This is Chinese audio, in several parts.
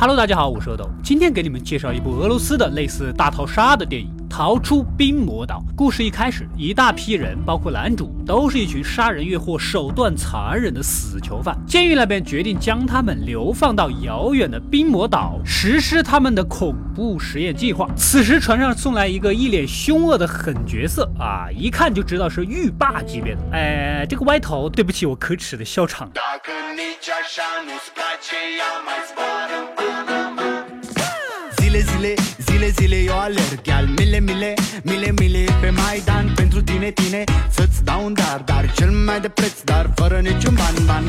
Hello，大家好，我是阿斗，今天给你们介绍一部俄罗斯的类似大逃杀的电影。逃出冰魔岛。故事一开始，一大批人，包括男主，都是一群杀人越货、手段残忍的死囚犯。监狱那边决定将他们流放到遥远的冰魔岛，实施他们的恐怖实验计划。此时，船上送来一个一脸凶恶的狠角色啊，一看就知道是狱霸级别的。哎，这个歪头，对不起我可耻的笑场。Zile zile eu alerg Al mile mile, mile mile pe Maidan Pentru tine, tine, să-ți dau un dar Dar cel mai de preț, dar fără niciun ban ban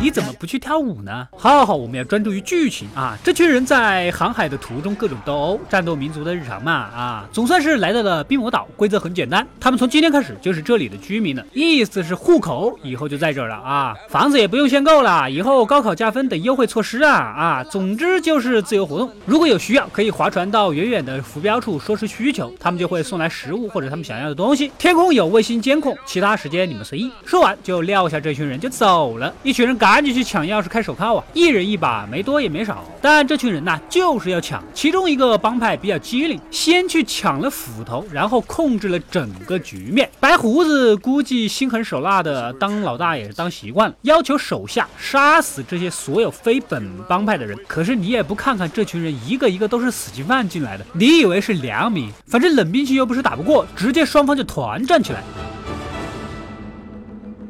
你怎么不去跳舞呢？好，好，好，我们要专注于剧情啊！这群人在航海的途中各种斗殴，战斗民族的日常嘛啊！总算是来到了冰魔岛，规则很简单，他们从今天开始就是这里的居民了，意思是户口以后就在这儿了啊！房子也不用限购了，以后高考加分等优惠措施啊啊！总之就是自由活动，如果有需要可以划船到远远的浮标处说出需求，他们就会送来食物或者他们想要的东西。天空有卫星监控，其他时间你们随意。说完就撂下这群人就走了，一群人赶。紧去抢钥匙开手铐啊！一人一把，没多也没少。但这群人呢，就是要抢。其中一个帮派比较机灵，先去抢了斧头，然后控制了整个局面。白胡子估计心狠手辣的，当老大也是当习惯了，要求手下杀死这些所有非本帮派的人。可是你也不看看这群人，一个一个都是死刑犯进来的，你以为是良民？反正冷兵器又不是打不过，直接双方就团战起来。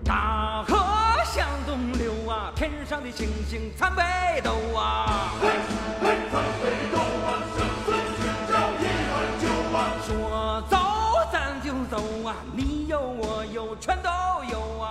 大河向东流啊，天上的星星参北斗啊！说走咱就走啊！你有我有，全都有啊！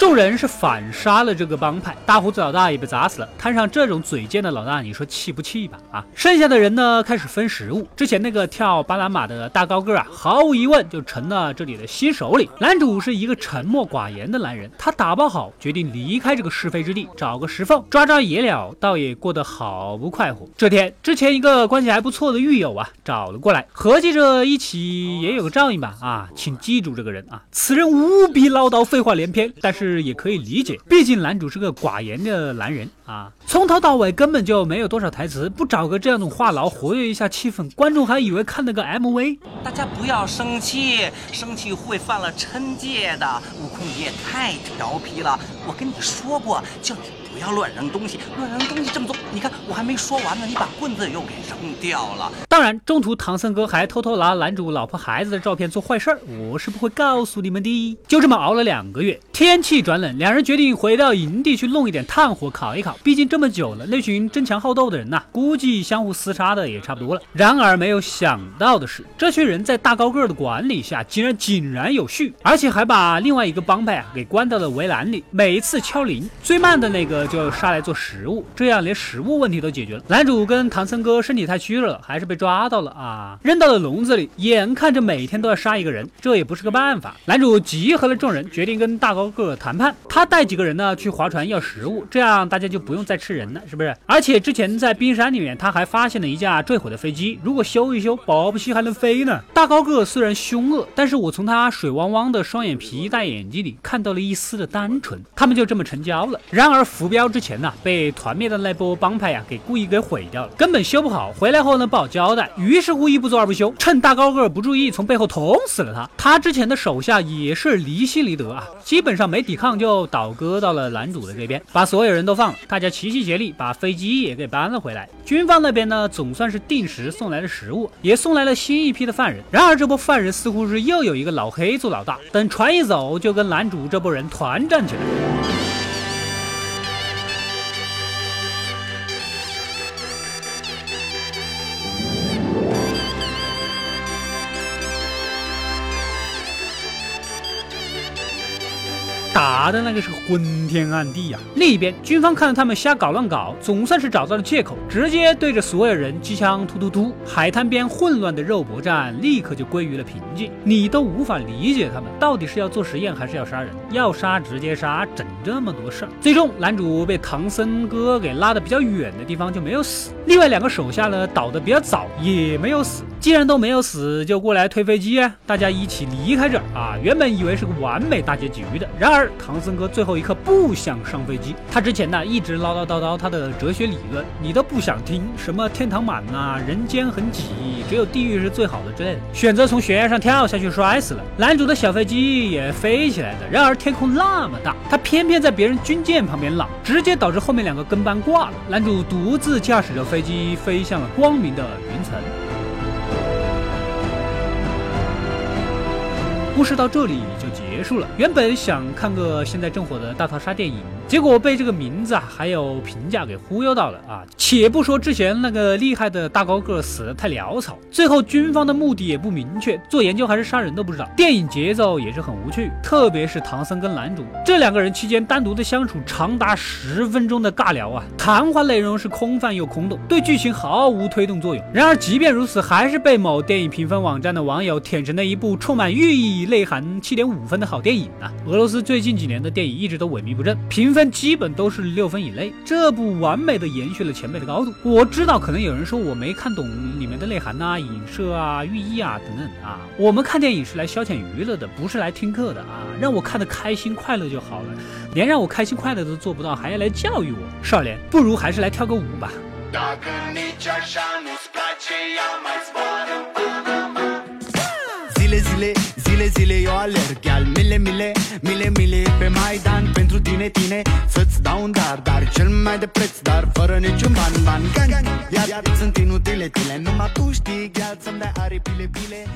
众人是反杀了这个帮派，大胡子老大也被砸死了。摊上这种嘴贱的老大，你说气不气吧？啊，剩下的人呢，开始分食物。之前那个跳巴拿马的大高个啊，毫无疑问就成了这里的新首领。男主是一个沉默寡言的男人，他打包好，决定离开这个是非之地，找个石缝抓抓野鸟，倒也过得好不快活。这天，之前一个关系还不错的狱友啊，找了过来，合计着一起也有个照应吧？啊，请记住这个人啊，此人无比唠叨，废话连篇，但是。也可以理解，毕竟男主是个寡言的男人啊，从头到尾根本就没有多少台词，不找个这样的话痨活跃一下气氛，观众还以为看了个 MV。大家不要生气，生气会犯了嗔戒的。悟空你也太调皮了，我跟你说过，叫你。不要乱扔东西，乱扔东西这么多。你看我还没说完呢，你把棍子又给扔掉了。当然，中途唐僧哥还偷偷拿男主老婆孩子的照片做坏事儿，我是不会告诉你们的。就这么熬了两个月，天气转冷，两人决定回到营地去弄一点炭火烤一烤。毕竟这么久了，那群争强好斗的人呐，估计相互厮杀的也差不多了。然而没有想到的是，这群人在大高个的管理下，竟然井然有序，而且还把另外一个帮派啊给关到了围栏里。每一次敲铃，最慢的那个。就杀来做食物，这样连食物问题都解决了。男主跟唐僧哥身体太虚弱了，还是被抓到了啊，扔到了笼子里，眼看着每天都要杀一个人，这也不是个办法。男主集合了众人，决定跟大高个谈谈判。他带几个人呢去划船要食物，这样大家就不用再吃人了，是不是？而且之前在冰山里面，他还发现了一架坠毁的飞机，如果修一修，保不齐还能飞呢。大高个虽然凶恶，但是我从他水汪汪的双眼皮大眼睛里看到了一丝的单纯。他们就这么成交了。然而浮标。之前呢，被团灭的那波帮派呀，给故意给毁掉了，根本修不好。回来后呢，不好交代，于是乎一不做二不休，趁大高个不注意，从背后捅死了他。他之前的手下也是离心离德啊，基本上没抵抗就倒戈到了男主的这边，把所有人都放了。大家齐心协力，把飞机也给搬了回来。军方那边呢，总算是定时送来了食物，也送来了新一批的犯人。然而这波犯人似乎是又有一个老黑做老大，等船一走，就跟男主这波人团战起来。打的那个是昏天暗地呀！另一边，军方看到他们瞎搞乱搞，总算是找到了借口，直接对着所有人机枪突突突。海滩边混乱的肉搏战立刻就归于了平静。你都无法理解他们到底是要做实验还是要杀人？要杀直接杀，整这么多事儿。最终，男主被唐僧哥给拉的比较远的地方就没有死，另外两个手下呢倒的比较早，也没有死。既然都没有死，就过来推飞机啊！大家一起离开这儿啊！原本以为是个完美大结局的，然而唐僧哥最后一刻不想上飞机。他之前呢一直唠唠叨叨他的哲学理论，你都不想听，什么天堂满呐，人间很挤，只有地狱是最好的之类的，选择从悬崖上跳下去摔死了。男主的小飞机也飞起来的，然而天空那么大，他偏偏在别人军舰旁边浪，直接导致后面两个跟班挂了。男主独自驾驶着飞飞机飞向了光明的云层。故事到这里就结束了。原本想看个现在正火的大逃杀电影。结果被这个名字啊，还有评价给忽悠到了啊！且不说之前那个厉害的大高个死的太潦草，最后军方的目的也不明确，做研究还是杀人都不知道。电影节奏也是很无趣，特别是唐僧跟男主这两个人期间单独的相处长达十分钟的尬聊啊，谈话内容是空泛又空洞，对剧情毫无推动作用。然而即便如此，还是被某电影评分网站的网友舔成了一部充满寓意、内涵七点五分的好电影啊！俄罗斯最近几年的电影一直都萎靡不振，评分。基本都是六分以内，这部完美的延续了前辈的高度。我知道可能有人说我没看懂里面的内涵呐、影射啊、寓意啊等等啊。我们看电影是来消遣娱乐的，不是来听课的啊。让我看得开心快乐就好了，连让我开心快乐都做不到，还要来教育我，少年，不如还是来跳个舞吧。Zile, zile eu alerg. Chiar mile, mile, mile, mile pe Maidan. Pentru tine, tine, să-ți dau un dar Dar cel mai de preț, dar fără niciun ban, ban Gang, iar, iar sunt inutile tine Numai tu știi, gheață-mi de aripile, bile